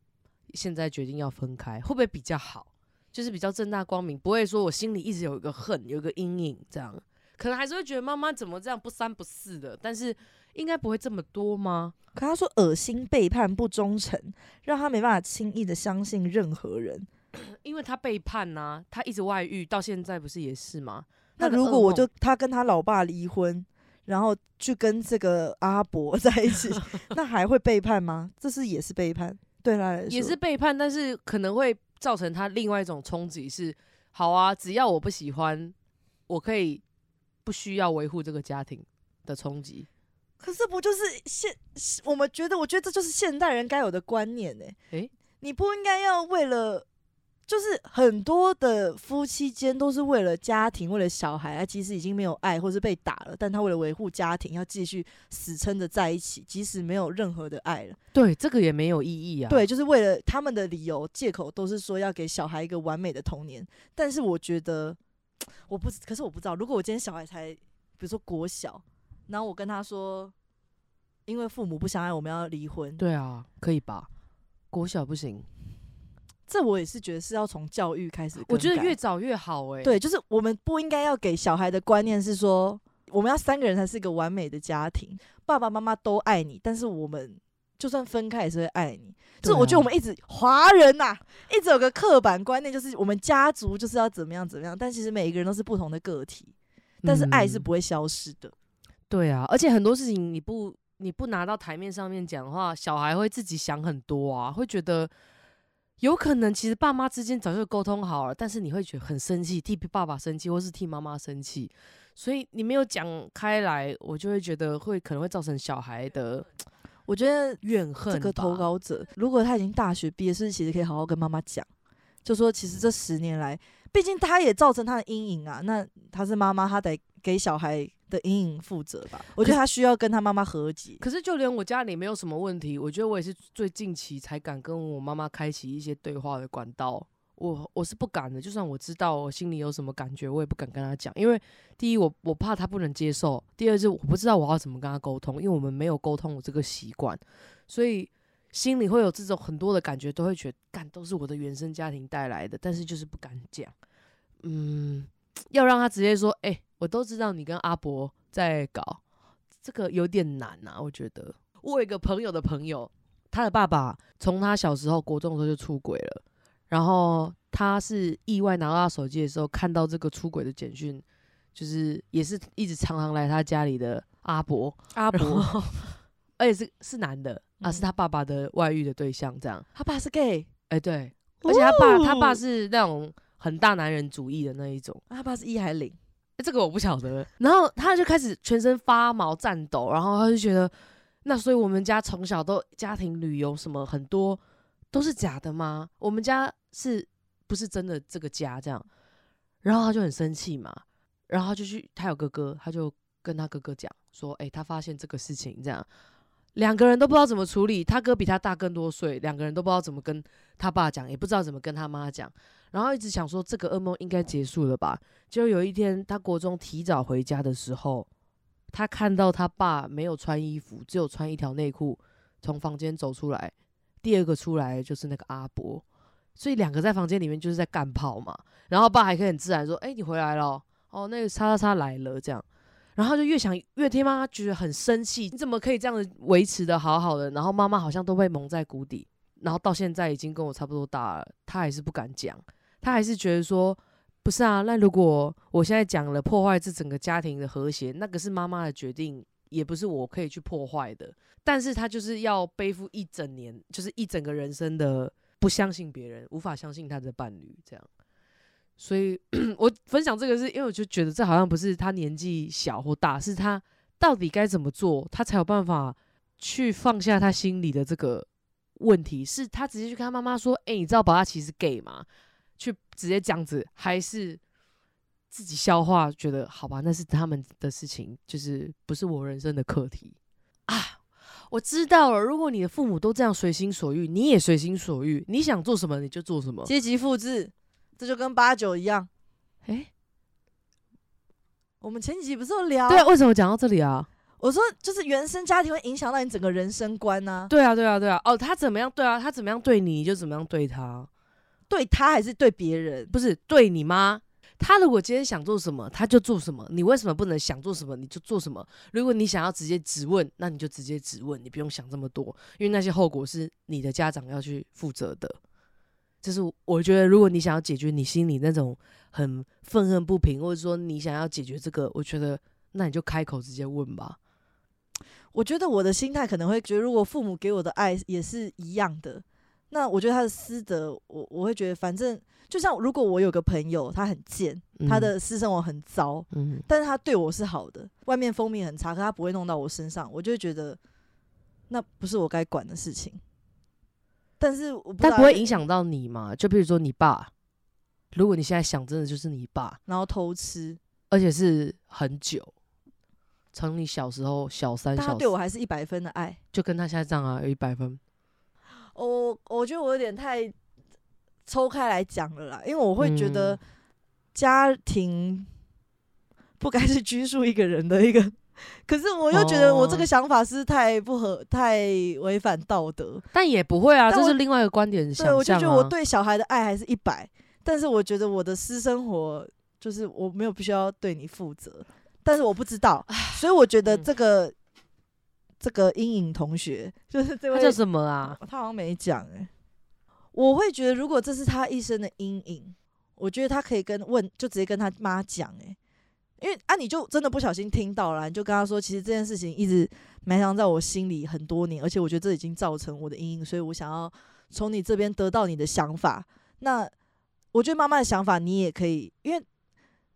现在决定要分开，会不会比较好？就是比较正大光明，不会说我心里一直有一个恨，有一个阴影这样。可能还是会觉得妈妈怎么这样不三不四的，但是应该不会这么多吗？可他说恶心、背叛、不忠诚，让他没办法轻易的相信任何人。因为他背叛呐、他一直外遇，到现在不是也是吗？那如果我就梦他跟他老爸离婚，然后去跟这个阿伯 在一起，那还会背叛吗？这是也是背叛，对他来说也是背叛，但是可能会造成他另外一种冲击是：好啊，只要我不喜欢，我可以不需要维护这个家庭的冲击。可是不就是现我们觉得，我觉得这就是现代人该有的观念呢、诶你不应该要为了，就是很多的夫妻间都是为了家庭，为了小孩，他其实已经没有爱或是被打了，但他为了维护家庭，要继续死撑着在一起，即使没有任何的爱了。对，这个也没有意义啊。对，就是为了他们的理由借口都是说要给小孩一个完美的童年，但是我觉得我不，可是我不知道，如果我今天小孩才比如说国小，然后我跟他说，因为父母不相爱，我们要离婚，对啊，可以吧？国小不行，这我也是觉得是要从教育开始。我觉得越早越好诶、对，就是我们不应该要给小孩的观念是说，我们要三个人才是一个完美的家庭，爸爸妈妈都爱你，但是我们就算分开也是会爱你。对就是我觉得啊我们一直华人呐、一直有个刻板观念，就是我们家族就是要怎么样怎么样，但其实每一个人都是不同的个体，但是爱是嗯不会消失的。对啊，而且很多事情你不你不拿到台面上面讲的话，小孩会自己想很多啊，会觉得有可能其实爸妈之间早就沟通好了，但是你会觉得很生气，替爸爸生气，或是替妈妈生气，所以你没有讲开来，我就会觉得会可能会造成小孩的我觉得怨恨吧。这个投稿者，如果他已经大学毕业，是其实可以好好跟妈妈讲，就说其实这十年来，毕竟他也造成他的阴影啊。那他是妈妈，他得给小孩的阴影负责吧？我觉得他需要跟他妈妈和解。可是就连我家里没有什么问题，我觉得我也是最近期才敢跟我妈妈开启一些对话的管道。我我是不敢的，就算我知道我心里有什么感觉，我也不敢跟他讲，因为第一我我怕他不能接受，第二是我不知道我要怎么跟他沟通，因为我们没有沟通我这个习惯，所以心里会有这种很多的感觉，都会觉得干都是我的原生家庭带来的，但是就是不敢讲。嗯，要让他直接说，哎、我都知道你跟阿伯在搞，这个有点难啊，我觉得。我有一个朋友的朋友，他的爸爸从他小时候国中的时候就出轨了，然后他是意外拿到他手机的时候看到这个出轨的简讯，就是也是一直常常来他家里的阿伯，阿然伯，而且是是男的啊，是嗯他爸爸的外遇的对象，这样。他爸是 gay，哎、对，而且他爸、他爸哦是那种很大男人主义的那一种。他爸是一还零，欸这个我不晓得。然后他就开始全身发毛、颤抖，然后他就觉得，那所以我们家从小都家庭旅游什么很多都是假的吗？我们家是不是真的这个家这样？然后他就很生气嘛，然后就去，他有哥哥，他就跟他哥哥讲说，诶，他发现这个事情这样。两个人都不知道怎么处理，他哥比他大更多岁，两个人都不知道怎么跟他爸讲，也不知道怎么跟他妈讲，然后一直想说这个噩梦应该结束了吧，就有一天，他国中提早回家的时候，他看到他爸没有穿衣服，只有穿一条内裤从房间走出来。第二个出来就是那个阿伯，所以两个在房间里面就是在干炮嘛。然后爸还可以很自然说：“哎、你回来了哦，那个叉叉叉来了。”这样，然后就越想越听妈妈觉得很生气，你怎么可以这样子维持的好好的？然后妈妈好像都被蒙在鼓底，然后到现在已经跟我差不多大了，他还是不敢讲，他还是觉得说。不是啊，那如果我现在讲了破坏这整个家庭的和谐，那个是妈妈的决定，也不是我可以去破坏的。但是他就是要背负一整年，就是一整个人生的不相信别人，无法相信他的伴侣，这样。所以 我分享这个是因为我就觉得这好像不是他年纪小或大，是他到底该怎么做，他才有办法去放下他心里的这个问题。是他直接去跟他妈妈说：“哎、你知道宝拉其实 gay 吗？”去直接这样子，还是自己消化，觉得好吧，那是他们的事情，就是不是我人生的课题啊。我知道了，如果你的父母都这样随心所欲，你也随心所欲，你想做什么你就做什么。阶级复制，这就跟八九一样。诶，我们前几集不是有聊？对啊，为什么讲到这里啊？我说就是原生家庭会影响到你整个人生观呐、对啊，对啊，对啊。哦，他怎么样？对啊，他怎么样对你，你就怎么样对他，对他还是对别人？不是对你妈。他如果今天想做什么，他就做什么。你为什么不能想做什么你就做什么？如果你想要直接质问，那你就直接质问，你不用想这么多，因为那些后果是你的家长要去负责的。就是我觉得，如果你想要解决你心里那种很愤恨不平，或者说你想要解决这个，我觉得那你就开口直接问吧。我觉得我的心态可能会觉得，如果父母给我的爱也是一样的，那我觉得他的私德，我我会觉得，反正就像如果我有个朋友，他很贱，他嗯的私生活很糟，嗯，但是他对我是好的，外面风评很差，可他不会弄到我身上，我就会觉得那不是我该管的事情。但是我不但不会影，响到你嘛？就比如说你爸，如果你现在想真的就是你爸，然后偷吃，而且是很久，从你小时候小三、小但他对我还是一百分的爱。就跟他现在这样啊，有一百分。我我觉得我有点太抽开来讲了啦，因为我会觉得嗯家庭不该是拘束一个人的一个，可是我又觉得我这个哦想法是太不合、太违反道德。但也不会啊，但我这是另外一个观点想对，啊。我就觉得我对小孩的爱还是一百，但是我觉得我的私生活就是我没有必须要对你负责，但是我不知道，所以我觉得嗯这个、这个阴影同学就是这位他叫什么啊？他好像没讲哎、我会觉得如果这是他一生的阴影，我觉得他可以跟问就直接跟他妈讲哎、因为啊，你就真的不小心听到了，你就跟他说，其实这件事情一直埋藏在我心里很多年，而且我觉得这已经造成我的阴影，所以我想要从你这边得到你的想法。那我觉得妈妈的想法你也可以，因为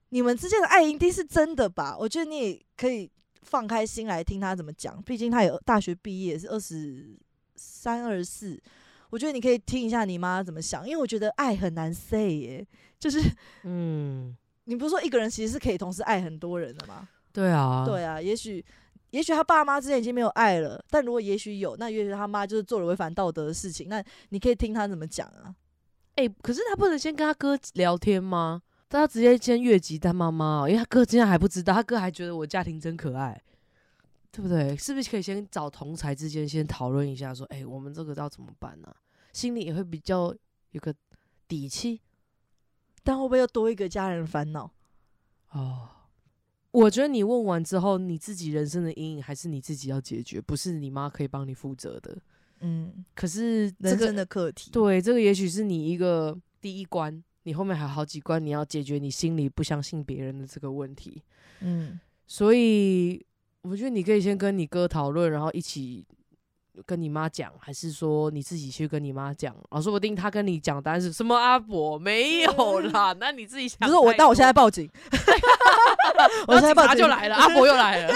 你们之间的爱一定是真的吧？我觉得你也可以放开心来听他怎么讲，毕竟他也大学毕业，是二十三、二十四。我觉得你可以听一下你妈怎么想，因为我觉得爱很难 say 耶，就是 嗯，你不是说一个人其实是可以同时爱很多人的吗？对啊，对啊，也许也许他爸妈之间已经没有爱了，但如果也许有，那也许他妈就是做了违反道德的事情，那你可以听他怎么讲啊。哎、可是他不能先跟他哥聊天吗？但他直接先越级当妈妈、哦，因为他哥竟然还不知道，他哥还觉得我家庭真可爱，对不对？是不是可以先找同才之间先讨论一下，说，哎、我们这个要怎么办呢、心里也会比较有个底气但会不会又多一个家人烦恼？哦。我觉得你问完之后，你自己人生的阴影还是你自己要解决，不是你妈可以帮你负责的。嗯，可是这个人生的课题。对，这个也许是你一个第一关，你后面还有好几关，你要解决你心里不相信别人的这个问题。嗯，所以我觉得你可以先跟你哥讨论，然后一起跟你妈讲，还是说你自己去跟你妈讲？然后说不定他跟你讲答案是什么阿伯没有啦，那你自己想。不是我，那我现在报警，我现在报警就来了，阿伯又来了。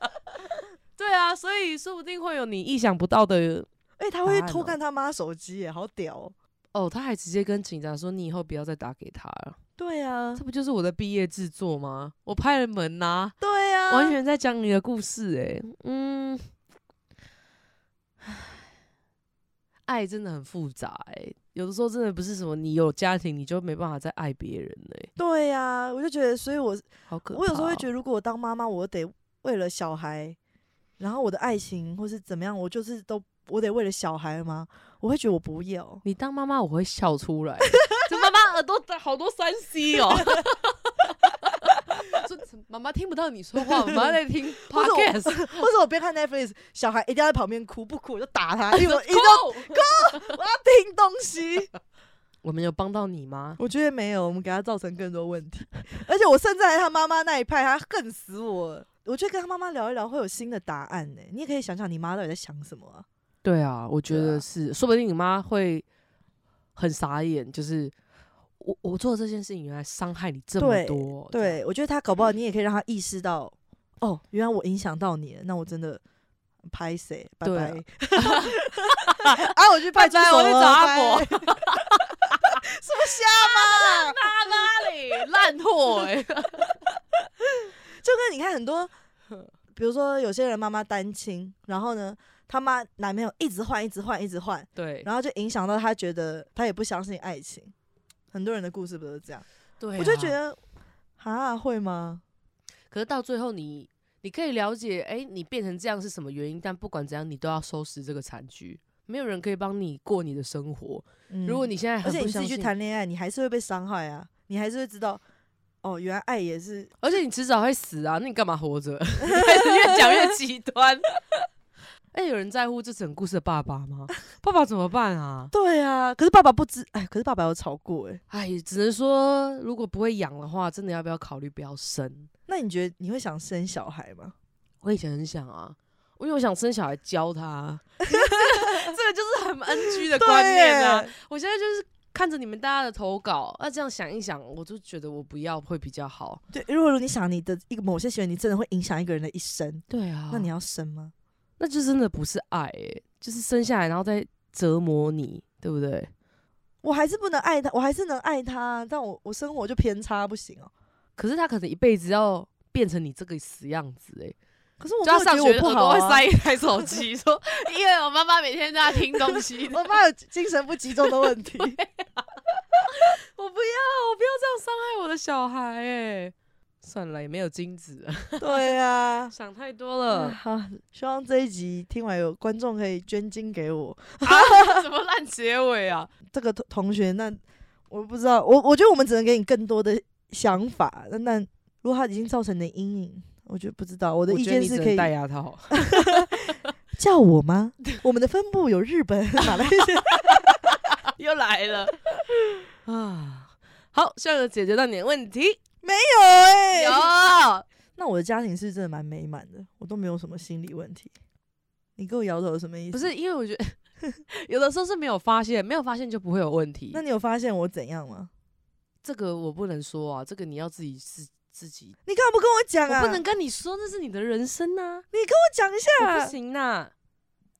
对啊，所以说不定会有你意想不到的哎、他会偷看他妈手机耶，好屌、哦。哦。他还直接跟警察说：“你以后不要再打给他了。”对啊这，不就是我的毕业制作吗？我拍了门呐、对啊，完全在讲你的故事诶、嗯，爱真的很复杂诶、有的时候真的不是什么你有家庭你就没办法再爱别人了、欸，对呀、我就觉得，所以我好可我有时候会觉得，如果我当妈妈，我得为了小孩，然后我的爱情或是怎么样，我就是都我得为了小孩吗？我会觉得我不要。你当妈妈我会笑出来，这妈妈耳朵好多三 C 哦。说妈妈听不到你说话，妈妈在听 podcast，或者我边看 Netflix，小孩一定要在旁边哭，不哭我就打他，因为我一定要够我要听东西。我们有帮到你吗？我觉得没有，我们给他造成更多问题。而且我甚至在他妈妈那一派，他恨死我。我觉得跟他妈妈聊一聊会有新的答案呢、你也可以想想你妈到底在想什么啊？对啊，我觉得是，说不定你妈会很傻眼，就是我我做的这件事情原来伤害你这么多，对，我觉得他搞不好你也可以让他意识到，哦，原来我影响到你了，那我真的拍谁？拜拜。啊，我去派出拜拜所我去找阿拜伯 什么瞎吗？他妈里，烂货哎、就跟你看很多，比如说有些人妈妈单亲，然后呢，他妈男朋友一直换，一直换，一直换，对，然后就影响到他觉得他也不相信爱情。很多人的故事不都是这样？对、我就觉，得，啊，会吗？可是到最后你你可以了解，哎、你变成这样是什么原因？但不管怎样，你都要收拾这个残局，没有人可以帮你过你的生活。如果嗯你现在而且你自己去谈恋爱，你还是会被伤害啊，你还是会知道，哦，原来爱也是而且你迟早会死啊，那你干嘛活着？越讲越极端。哎、有人在乎这整故事的爸爸吗？爸爸怎么办啊？对啊。可是爸爸不知，哎，可是爸爸有吵过哎。哎，只能说，如果不会养的话，真的要不要考虑不要生？那你觉得你会想生小孩吗？我以前很想啊，因为我想生小孩教他，这个就是很 NG 的观念啊。我现在就是看着你们大家的投稿，那这样想一想，我就觉得我不要会比较好。对，如果你想你的一个某些行为，你真的会影响一个人的一生，对啊那你要生吗？那就真的不是爱、欸，就是生下来然后再折磨你，对不对？我还是不能爱他，我还是能爱他，但我我生活就偏差，不行哦。可是他可能一辈子要变成你这个死样子、欸，可是我上学我不好啊。耳朵会塞 一台手机，说因为我妈妈每天都在听东西，我妈有精神不集中的问题。我不要，我不要这样伤害我的小孩、欸，算了，也没有金子了，对啊。想太多啊了，好，希望这一集听完有观众可以捐精给我。啊，什么烂结尾啊？这个同同学，那我不知道，我我觉得我们只能给你更多的想法。那那如果他已经造成你的阴影，我觉得不知道。我的意见是可以戴牙套。叫我吗？我们的分部有日本、马来西亚。又来了 啊！好，希望有解决到你的问题。没有哎、有，那我的家庭是真的蛮美满的，我都没有什么心理问题。你给我摇头什么意思？不是因为我觉得 有的时候是没有发现，没有发现就不会有问题。那你有发现我怎样吗？这个我不能说啊，这个你要自己自自己，你干嘛不跟我讲啊？我不能跟你说，那是你的人生呐、你跟我讲一下。我不行呐、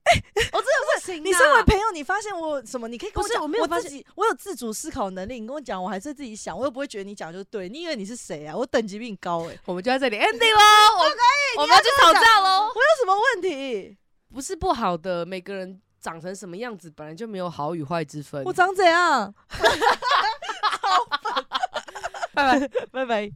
我真的不行、啊。你身为朋友，你发现我什么？你可以跟我讲，我没有发现我有自主思考能力。你跟我讲，我还是自己想，我又不会觉得你讲就对。你以为你是谁啊？我等级比你高哎、我们就在这里 ending 喽，我我们要去吵架喽。我有什么问题？不是不好的，每个人长成什么样子，本来就没有好与坏之分。我长怎样？拜拜。拜拜。